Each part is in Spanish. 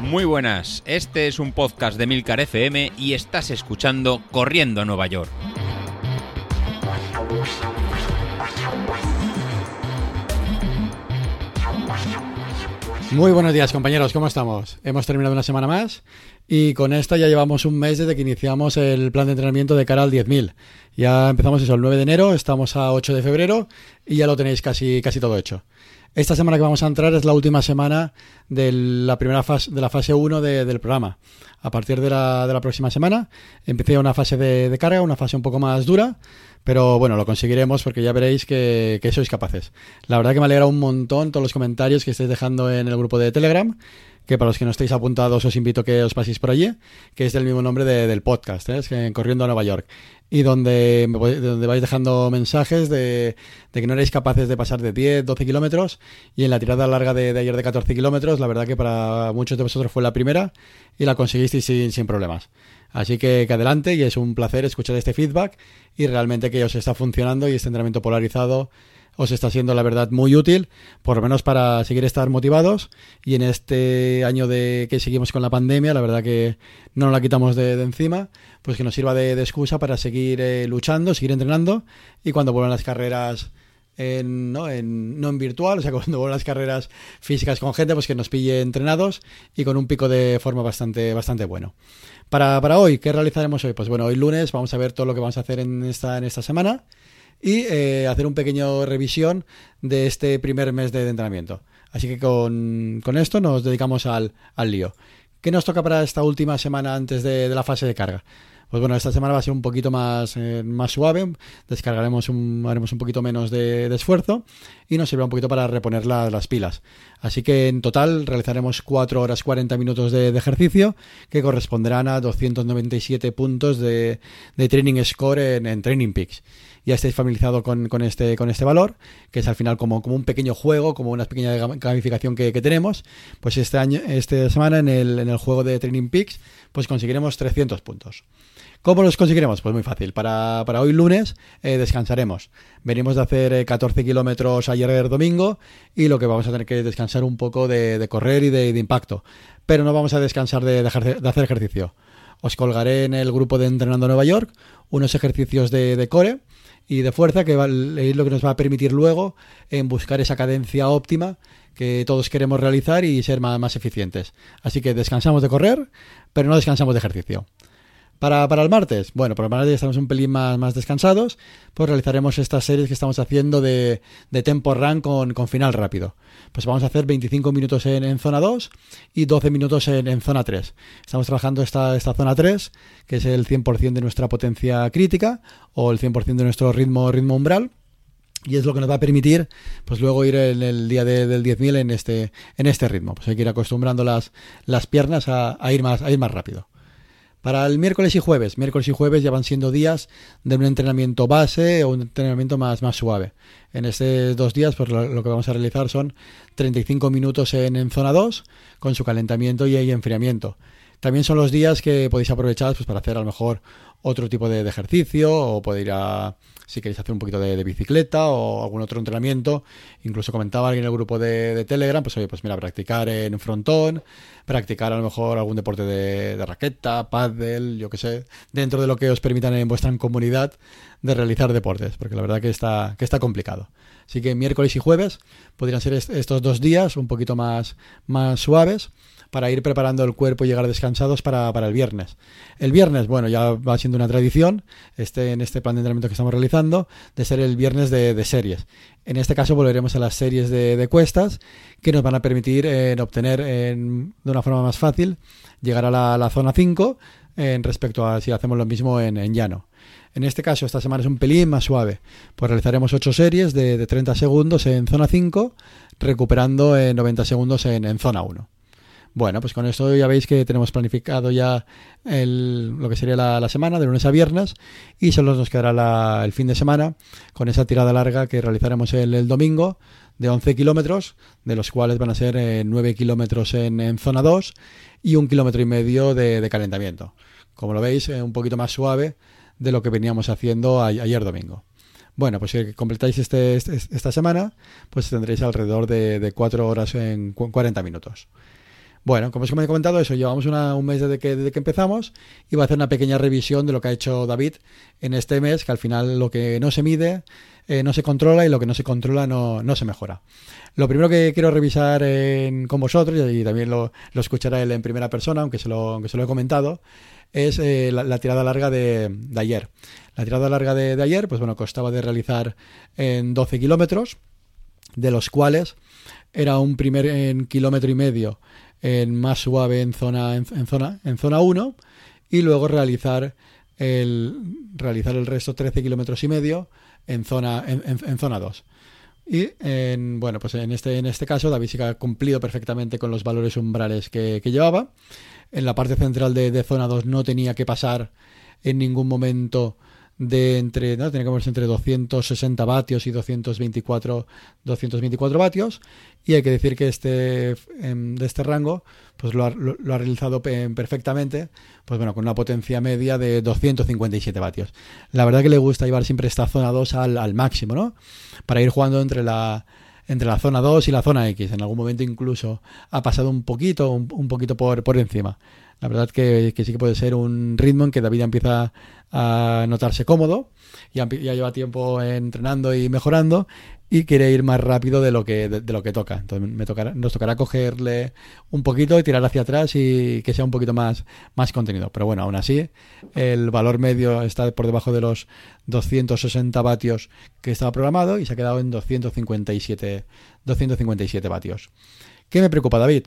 Muy buenas, este es un podcast de Milcar FM y estás escuchando Corriendo a Nueva York. Muy buenos días compañeros, ¿cómo estamos? Hemos terminado una semana más y con esta ya llevamos un mes desde que iniciamos el plan de entrenamiento de cara al 10.000. Ya empezamos eso el 9 de enero, estamos a 8 de febrero y ya lo tenéis casi, casi todo hecho. Esta semana que vamos a entrar es la última semana de la primera fase, de la fase 1 del programa. A partir de la, próxima semana empieza una fase de, carga, una fase un poco más dura, pero bueno, lo conseguiremos porque ya veréis que, que sois capaces. La verdad que me alegra un montón todos los comentarios que estáis dejando en el grupo de Telegram que para los que no estéis apuntados os invito a que os paséis por allí, que es del mismo nombre del podcast, ¿eh? es que, Corriendo a Nueva York, y donde, donde vais dejando mensajes de, que no erais capaces de pasar de 10, 12 kilómetros, y en la tirada larga de, ayer de 14 kilómetros, la verdad que para muchos de vosotros fue la primera y la conseguisteis sin, sin problemas. Así que, que adelante y es un placer escuchar este feedback y realmente que os está funcionando y este entrenamiento polarizado os está siendo la verdad muy útil, por lo menos para seguir estar motivados y en este año de que seguimos con la pandemia, la verdad que no nos la quitamos de, encima, pues que nos sirva de, excusa para seguir eh, luchando, seguir entrenando y cuando vuelvan las carreras en, ¿no? En, no en virtual, o sea, cuando vuelvan las carreras físicas con gente, pues que nos pille entrenados y con un pico de forma bastante, bastante bueno. Para, para hoy, ¿qué realizaremos hoy? Pues bueno, hoy lunes vamos a ver todo lo que vamos a hacer en esta, en esta semana y eh, hacer un pequeño revisión de este primer mes de entrenamiento. Así que con, esto nos dedicamos al, al, lío. ¿Qué nos toca para esta última semana antes de, la fase de carga? Pues bueno, esta semana va a ser un poquito más, eh, más suave, descargaremos un, haremos un poquito menos de, esfuerzo y nos servirá un poquito para reponer las pilas. Así que en total realizaremos 4 horas 40 minutos de, ejercicio que corresponderán a 297 puntos de, training score en, en Training Peaks ya estáis familiarizados con, este, con este valor, que es al final como, un pequeño juego, como una pequeña gamificación que, tenemos. Pues este año, esta semana en el, juego de Training Peaks, pues conseguiremos 300 puntos. ¿Cómo los conseguiremos? Pues muy fácil. Para, hoy lunes eh, descansaremos. Venimos de hacer 14 eh, kilómetros ayer domingo y lo que vamos a tener que descansar un poco de, correr y de, impacto. Pero no vamos a descansar de, hacer ejercicio. Os colgaré en el grupo de Entrenando Nueva York unos ejercicios de core y de fuerza, que es lo que nos va a permitir luego en buscar esa cadencia óptima que todos queremos realizar y ser más, más eficientes. Así que descansamos de correr, pero no descansamos de ejercicio. Para, para, el martes, bueno, para el martes estamos un pelín más, más descansados, pues realizaremos estas series que estamos haciendo de, de tempo run con, con, final rápido. Pues vamos a hacer 25 minutos en, en zona 2 y 12 minutos en, en, zona 3. Estamos trabajando esta, esta zona 3, que es el 100% de nuestra potencia crítica o el 100% de nuestro ritmo, ritmo umbral. Y es lo que nos va a permitir, pues luego ir en el día del 10.000 en este, en este ritmo. Pues hay que ir acostumbrando las, las piernas a, a, ir más, a ir más rápido. Para el miércoles y jueves, miércoles y jueves ya van siendo días de un entrenamiento base o un entrenamiento más, más suave. En estos dos días, pues lo, que vamos a realizar son 35 minutos en, en zona 2 con su calentamiento y, enfriamiento. También son los días que podéis aprovechar pues, para hacer a lo mejor otro tipo de, ejercicio o poder ir a, si queréis hacer un poquito de, bicicleta o algún otro entrenamiento. Incluso comentaba alguien en el grupo de, Telegram, pues oye, pues mira, practicar en frontón, practicar a lo mejor algún deporte de, raqueta, paddle, yo qué sé, dentro de lo que os permitan en vuestra comunidad de realizar deportes, porque la verdad que está, que está complicado. Así que miércoles y jueves podrían ser estos dos días un poquito más, más suaves para ir preparando el cuerpo y llegar descansados para, el viernes. El viernes, bueno, ya va siendo una tradición este, en este plan de entrenamiento que estamos realizando de ser el viernes de, series. En este caso volveremos a las series de, cuestas que nos van a permitir eh, obtener de una forma más fácil llegar a la, zona 5 en respecto a si hacemos lo mismo en, llano. En este caso, esta semana es un pelín más suave. Pues realizaremos 8 series de, 30 segundos en zona 5, recuperando en 90 segundos en, zona 1. Bueno, pues con esto ya veis que tenemos planificado ya lo que sería la, semana, de lunes a viernes, y solo nos quedará el fin de semana con esa tirada larga que realizaremos el, domingo de 11 kilómetros, de los cuales van a ser 9 eh, kilómetros en, zona 2 y un kilómetro y medio de, calentamiento. Como lo veis, eh, un poquito más suave de lo que veníamos haciendo ayer domingo. Bueno, pues si completáis este, este esta semana, pues tendréis alrededor de, de 4 horas en 40 minutos. Bueno, como os he comentado, eso, llevamos un mes desde que, desde que empezamos y voy a hacer una pequeña revisión de lo que ha hecho David en este mes, que al final lo que no se mide eh, no se controla y lo que no se controla no, no se mejora. Lo primero que quiero revisar con vosotros, y también lo, lo, escuchará él en primera persona, aunque se lo, aunque se lo he comentado, es eh, la, tirada larga de, ayer. La tirada larga de, ayer, pues bueno, costaba de realizar en 12 kilómetros, de los cuales era un primer en kilómetro y medio en más suave en zona, en, zona, en zona 1 y luego realizar el, realizar el resto 13 kilómetros y medio en zona, en, zona 2. Y en, bueno, pues en este, en este caso David sí que ha cumplido perfectamente con los valores umbrales que, llevaba. En la parte central de, de, zona 2 no tenía que pasar en ningún momento de entre, ¿no? Tiene que moverse entre 260 vatios y 224, 224 vatios. Y hay que decir que este, em, de este rango, pues lo ha, realizado perfectamente, pues bueno, con una potencia media de 257 vatios. La verdad que le gusta llevar siempre esta zona 2 al, al máximo, ¿no? Para ir jugando entre la, entre la zona 2 y la zona X. En algún momento incluso ha pasado un poquito, un, poquito por, por encima. La verdad que, que, sí que puede ser un ritmo en que David empieza a notarse cómodo, ya, ya lleva tiempo entrenando y mejorando y quiere ir más rápido de lo que, de, lo que toca. Entonces nos tocará cogerle un poquito y tirar hacia atrás y que sea un poquito más, más contenido. Pero bueno, aún así, el valor medio está por debajo de los 260 vatios que estaba programado y se ha quedado en 257, 257 vatios. ¿Qué me preocupa, David?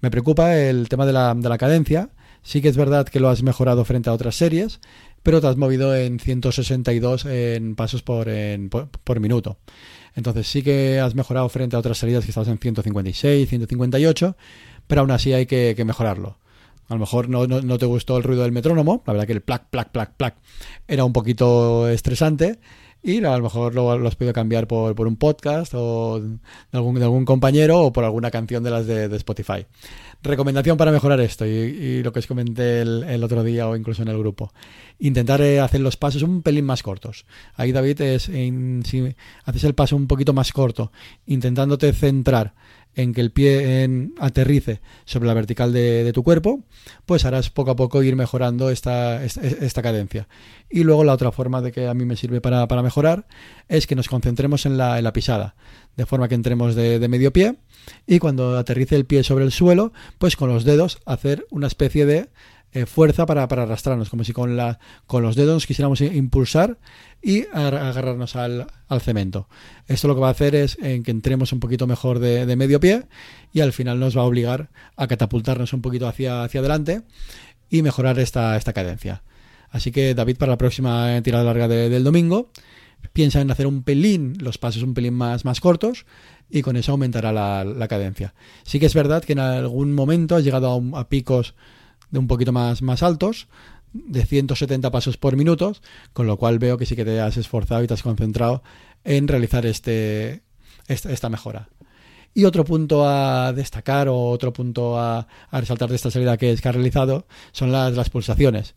Me preocupa el tema de la, de la cadencia. Sí que es verdad que lo has mejorado frente a otras series, pero te has movido en 162 en pasos por, por, minuto. Entonces sí que has mejorado frente a otras salidas que estabas en 156, 158, pero aún así hay que, mejorarlo. A lo mejor no, no, te gustó el ruido del metrónomo, la verdad que el plac, plac, plac, plac era un poquito estresante y a lo mejor lo, has podido cambiar por, por, un podcast o de algún, de algún, compañero o por alguna canción de las de, Spotify. Recomendación para mejorar esto y, lo que os comenté el, otro día o incluso en el grupo. Intentar hacer los pasos un pelín más cortos. Ahí David es, si haces el paso un poquito más corto, intentándote centrar en que el pie en, aterrice sobre la vertical de, tu cuerpo, pues harás poco a poco ir mejorando esta, esta, cadencia. Y luego la otra forma de que a mí me sirve para, mejorar es que nos concentremos en la, en la pisada, de forma que entremos de, medio pie y cuando aterrice el pie sobre el suelo, pues con los dedos hacer una especie de eh, fuerza para, arrastrarnos, como si con, la, con los dedos quisiéramos impulsar y agarrarnos al, cemento. Esto lo que va a hacer es en que entremos un poquito mejor de, medio pie y al final nos va a obligar a catapultarnos un poquito hacia, hacia adelante y mejorar esta, esta cadencia. Así que David, para la próxima tirada larga del domingo, piensa en hacer un pelín, los pasos un pelín más, más cortos y con eso aumentará la, cadencia. Sí que es verdad que en algún momento has llegado a picos de un poquito más, más altos, de 170 pasos por minuto, con lo cual veo que sí que te has esforzado y te has concentrado en realizar este, esta, mejora. Y otro punto a destacar o otro punto a, resaltar de esta salida que, es que ha realizado son las, las pulsaciones.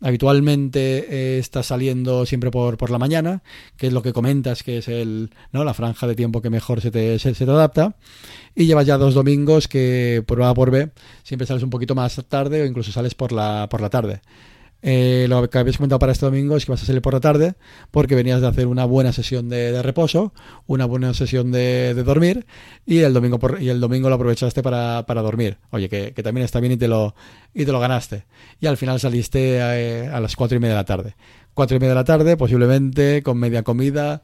Habitualmente eh, está saliendo siempre por, por, la mañana, que es lo que comentas, que es el, ¿no? la franja de tiempo que mejor se te, se, te adapta. Y llevas ya dos domingos que por A por B siempre sales un poquito más tarde o incluso sales por la, por la tarde. Eh, lo que habéis comentado para este domingo es que vas a salir por la tarde porque venías de hacer una buena sesión de, reposo, una buena sesión de, dormir y el domingo por, y el domingo lo aprovechaste para, dormir. Oye, que, también está bien y te lo, y te lo ganaste. Y al final saliste eh, a, las cuatro y media de la tarde. Cuatro y media de la tarde, posiblemente con media comida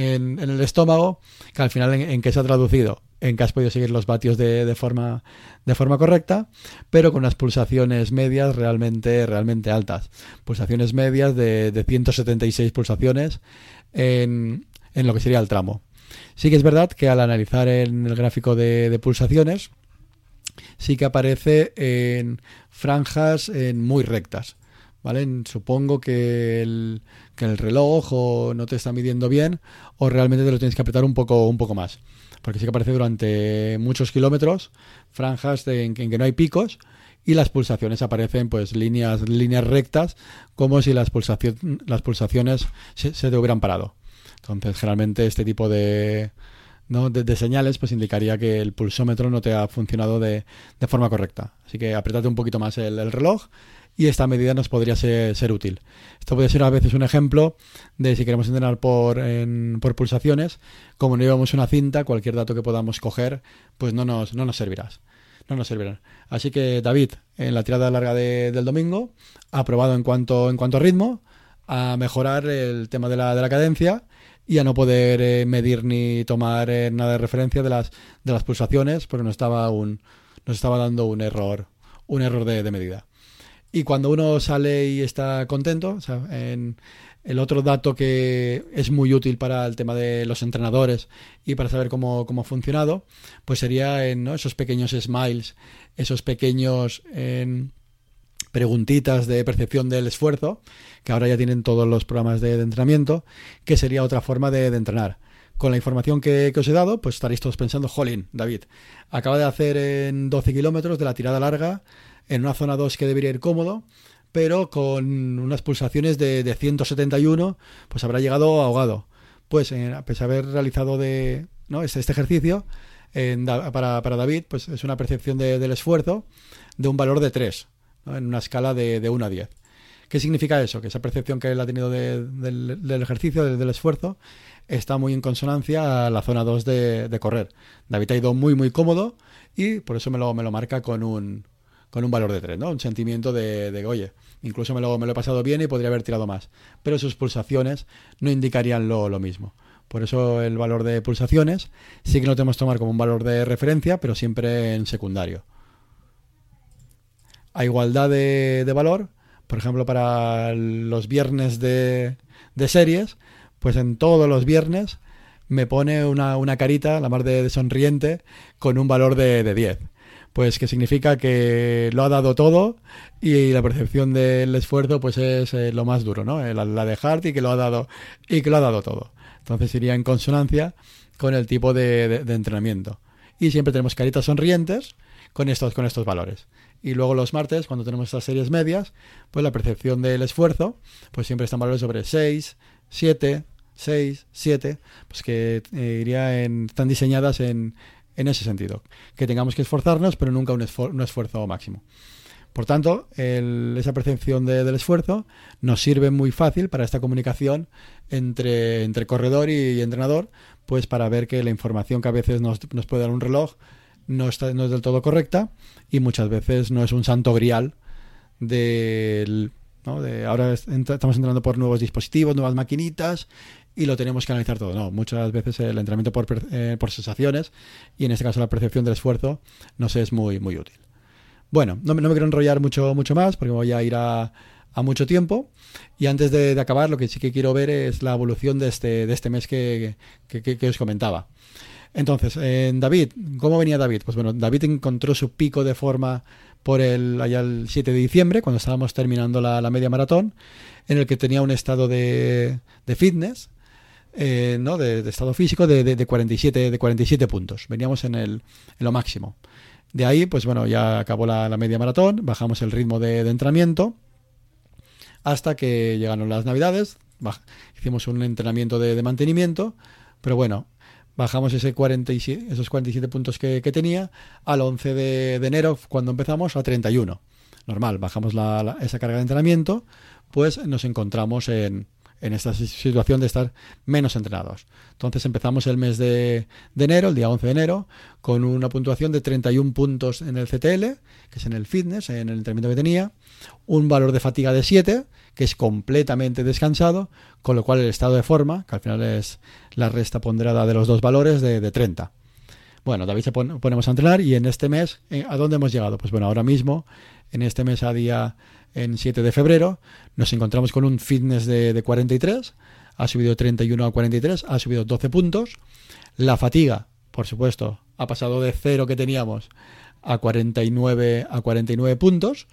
en, el estómago, que al final en, en qué se ha traducido en que has podido seguir los vatios de, forma, de forma correcta, pero con unas pulsaciones medias realmente, realmente altas. Pulsaciones medias de, de 176 pulsaciones en, en, lo que sería el tramo. Sí que es verdad que al analizar en el gráfico de, pulsaciones, sí que aparece en franjas en muy rectas. ¿Vale? Supongo que el, que el reloj o no te está midiendo bien o realmente te lo tienes que apretar un poco, un poco más porque sí que aparece durante muchos kilómetros franjas en, que no hay picos y las pulsaciones aparecen pues líneas líneas rectas como si las, las pulsaciones se, te hubieran parado. Entonces, generalmente este tipo de, de, señales pues indicaría que el pulsómetro no te ha funcionado de, forma correcta. Así que apretate un poquito más el, reloj y esta medida nos podría ser, útil. Esto puede ser a veces un ejemplo de si queremos entrenar por, por pulsaciones, como no llevamos una cinta, cualquier dato que podamos coger, pues no nos, no nos servirá. No nos servirán. Así que David, en la tirada larga del domingo, ha probado en cuanto, en cuanto a ritmo, a mejorar el tema de la, de la cadencia y a no poder eh, medir ni tomar eh, nada de referencia de las, de las pulsaciones porque nos estaba, un, nos estaba dando un error, un error de, medida. Y cuando uno sale y está contento, en, el otro dato que es muy útil para el tema de los entrenadores y para saber cómo, cómo ha funcionado, pues sería en esos pequeños smiles, esos pequeños preguntitas de percepción del esfuerzo, que ahora ya tienen todos los programas de, entrenamiento, que sería otra forma de, entrenar. Con la información que, os he dado, pues estaréis todos pensando, jolín, David, acaba de hacer en 12 kilómetros de la tirada larga, en una zona 2 que debería ir cómodo, pero con unas pulsaciones de, 171, pues habrá llegado ahogado. Pues eh, a pesar de haber realizado de, ¿no? este, este ejercicio, para, David, pues es una percepción del esfuerzo de un valor de 3 en una escala de, de 1 a 10. ¿Qué significa eso? Que esa percepción que él ha tenido del, ejercicio, del, esfuerzo, está muy en consonancia a la zona 2 de, correr. David ha ido muy, muy cómodo y por eso me lo, me lo marca con un, con un valor de 3, ¿no? Un sentimiento de, de oye, incluso me lo, me lo, he pasado bien y podría haber tirado más. Pero sus pulsaciones no indicarían lo, mismo. Por eso el valor de pulsaciones sí que lo tenemos que tomar como un valor de referencia, pero siempre en secundario a igualdad de, valor, por ejemplo, para los viernes de, series, pues en todos los viernes me pone una, carita, la más de, sonriente, con un valor de, de 10. Pues que significa que lo ha dado todo y la percepción del esfuerzo pues es eh, lo más duro, ¿no? La, la, de Hart y que lo ha dado y que lo ha dado todo. Entonces iría en consonancia con el tipo de, de entrenamiento. Y siempre tenemos caritas sonrientes con estos, con estos valores. Y luego los martes, cuando tenemos estas series medias, pues la percepción del esfuerzo, pues siempre están valores sobre 6, 7, 6, 7, pues que eh, iría en, están diseñadas en, en, ese sentido. Que tengamos que esforzarnos, pero nunca un, esfuerzo máximo. Por tanto, esa percepción del esfuerzo nos sirve muy fácil para esta comunicación entre, entre corredor y, entrenador, pues para ver que la información que a veces nos, nos puede dar un reloj no, está, no es del todo correcta y muchas veces no es un santo grial. ¿no? De ahora estamos entrando por nuevos dispositivos, nuevas maquinitas y lo tenemos que analizar todo. No, muchas veces el entrenamiento por, eh, por sensaciones y en este caso la percepción del esfuerzo nos es muy, muy útil. Bueno, no, no me quiero enrollar mucho, mucho más porque voy a ir a, a mucho tiempo. Y antes de, acabar, lo que sí que quiero ver es la evolución de este, de este mes que, que, os comentaba. Entonces, en David, ¿cómo venía David? Pues bueno, David encontró su pico de forma por el, allá el 7 de diciembre, cuando estábamos terminando la, media maratón, en el que tenía un estado de, de fitness, eh, ¿no? De, estado físico de, de, 47, de 47 puntos. Veníamos en, el, en lo máximo. De ahí, pues bueno, ya acabó la, media maratón, bajamos el ritmo de, entrenamiento hasta que llegaron las navidades, hicimos un entrenamiento de, mantenimiento, pero bueno, bajamos ese 47, esos 47 puntos que, tenía al 11 de, enero, cuando empezamos, a 31. Normal, bajamos esa carga de entrenamiento, pues nos encontramos en, esta situación de estar menos entrenados. Entonces empezamos el mes de, enero, el día 11 de enero, con una puntuación de 31 puntos en el CTL, que es en el fitness, en el entrenamiento que tenía, un valor de fatiga de 7, que es completamente descansado, con lo cual el estado de forma, que al final es la resta ponderada de los dos valores, de, 30. Bueno, David se ponemos a entrenar y en este mes, eh, ¿a dónde hemos llegado? Pues bueno, ahora mismo, en este mes a día, en 7 de febrero, nos encontramos con un fitness de, de 43, ha subido 31 a 43, ha subido 12 puntos. La fatiga, por supuesto, ha pasado de 0 que teníamos a 49 a 49 puntos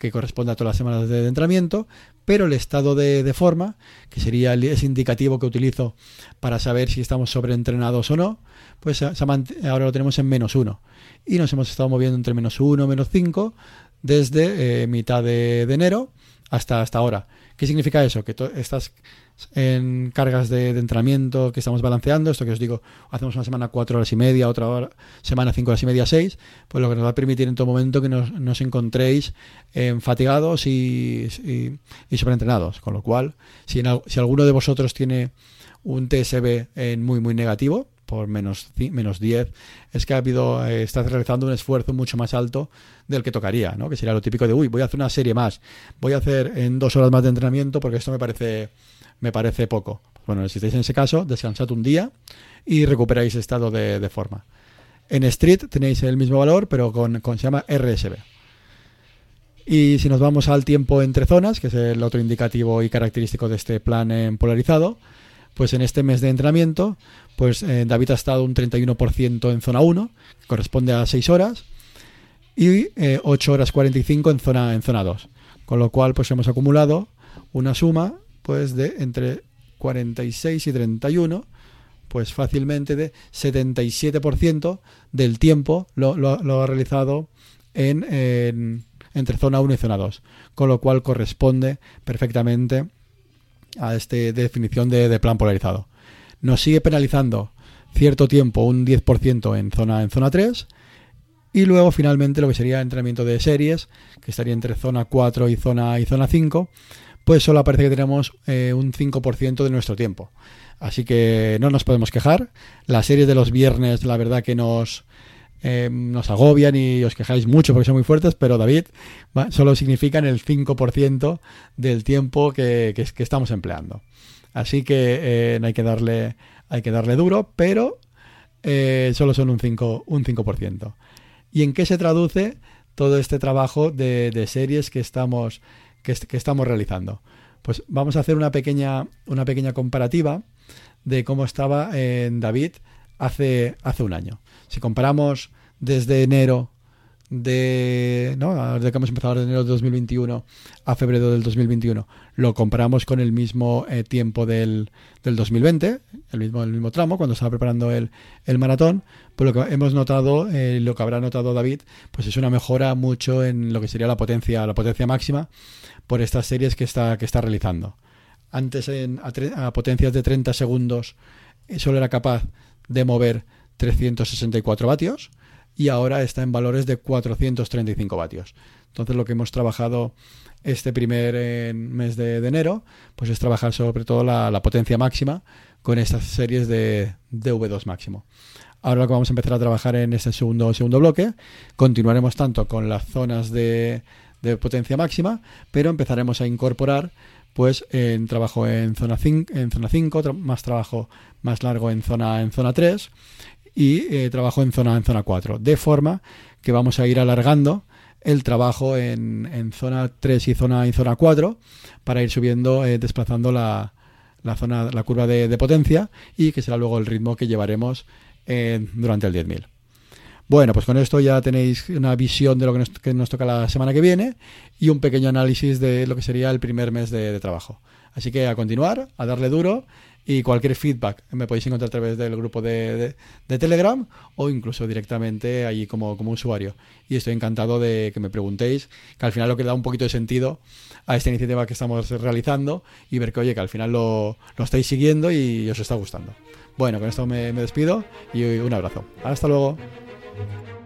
que corresponde a todas las semanas de entrenamiento, pero el estado de, forma, que sería ese indicativo que utilizo para saber si estamos sobreentrenados o no, pues ahora lo tenemos en menos uno. Y nos hemos estado moviendo entre menos uno, menos cinco, desde eh, mitad de, enero hasta, hasta ahora. ¿Qué significa eso? Que estas en cargas de, entrenamiento que estamos balanceando, esto que os digo, hacemos una semana cuatro horas y media, otra semana cinco horas y media, seis, pues lo que nos va a permitir en todo momento que nos, encontréis fatigados y, y, sobreentrenados. Con lo cual, si, si alguno de vosotros tiene un TSB en muy, muy negativo, por menos, menos 10, es que ha habido, eh, estás realizando un esfuerzo mucho más alto del que tocaría, ¿no? Que sería lo típico de, uy, voy a hacer una serie más, voy a hacer en dos horas más de entrenamiento porque esto me parece, me parece poco. Bueno, si estáis en ese caso, descansad un día y recuperáis estado de, forma. En Street tenéis el mismo valor, pero con, con, se llama RSB. Y si nos vamos al tiempo entre zonas, que es el otro indicativo y característico de este plan en polarizado, pues en este mes de entrenamiento, pues eh, David ha estado un 31% en zona 1, que corresponde a 6 horas, y 8 eh, horas 45 en zona, en zona 2. Con lo cual, pues hemos acumulado una suma pues de entre 46 y 31, pues fácilmente de 77% del tiempo lo, ha realizado en, entre zona 1 y zona 2, con lo cual corresponde perfectamente a esta definición de, plan polarizado. Nos sigue penalizando cierto tiempo, un 10% en zona, en zona 3, y luego finalmente lo que sería entrenamiento de series, que estaría entre zona 4 y zona, y zona 5, pues solo aparece que tenemos eh, un 5% de nuestro tiempo. Así que no nos podemos quejar. Las series de los viernes, la verdad que nos, Em, nos agobian y os quejáis mucho porque son muy fuertes, pero David solo significan el 5% del tiempo que, que, estamos empleando. Así que eh, hay, que darle, hay que darle duro, pero eh, solo son un 5%, un 5%. ¿Y en qué se traduce todo este trabajo de, series que estamos, que, que, estamos realizando? Pues vamos a hacer una pequeña, una pequeña comparativa de cómo estaba en David hace, hace un año. Si comparamos desde enero de, ¿no? Desde que hemos empezado de enero de 2021 a febrero del 2021, lo comparamos con el mismo eh, tiempo del, del, 2020, el mismo, el mismo tramo, cuando estaba preparando el, el maratón, pues lo que hemos notado, eh, lo que habrá notado David, pues es una mejora mucho en lo que sería la potencia, la potencia máxima por estas series que está, que está realizando. Antes en, a, a potencias de 30 segundos eh, solo era capaz de mover 364 vatios y ahora está en valores de 435 vatios. Entonces lo que hemos trabajado este primer eh, mes de, enero, pues es trabajar sobre todo la, potencia máxima con estas series de, V2 máximo. Ahora lo que vamos a empezar a trabajar en este segundo, segundo bloque, continuaremos tanto con las zonas de, potencia máxima, pero empezaremos a incorporar pues en trabajo en zona 5, en zona 5 más trabajo más largo en zona en zona 3 y eh, trabajo en zona, en zona 4. De forma que vamos a ir alargando el trabajo en, en zona 3 y zona, y zona 4 para ir subiendo, eh, desplazando la, la, zona, la curva de, potencia y que será luego el ritmo que llevaremos eh, durante el 10.000. Bueno, pues con esto ya tenéis una visión de lo que nos, que nos, toca la semana que viene y un pequeño análisis de lo que sería el primer mes de trabajo. Así que a continuar, a darle duro y cualquier feedback me podéis encontrar a través del grupo de, Telegram o incluso directamente allí como, como, usuario. Y estoy encantado de que me preguntéis, que al final lo que da un poquito de sentido a esta iniciativa que estamos realizando y ver que, oye, que al final lo, estáis siguiendo y os está gustando. Bueno, con esto me despido y un abrazo. Hasta luego. thank you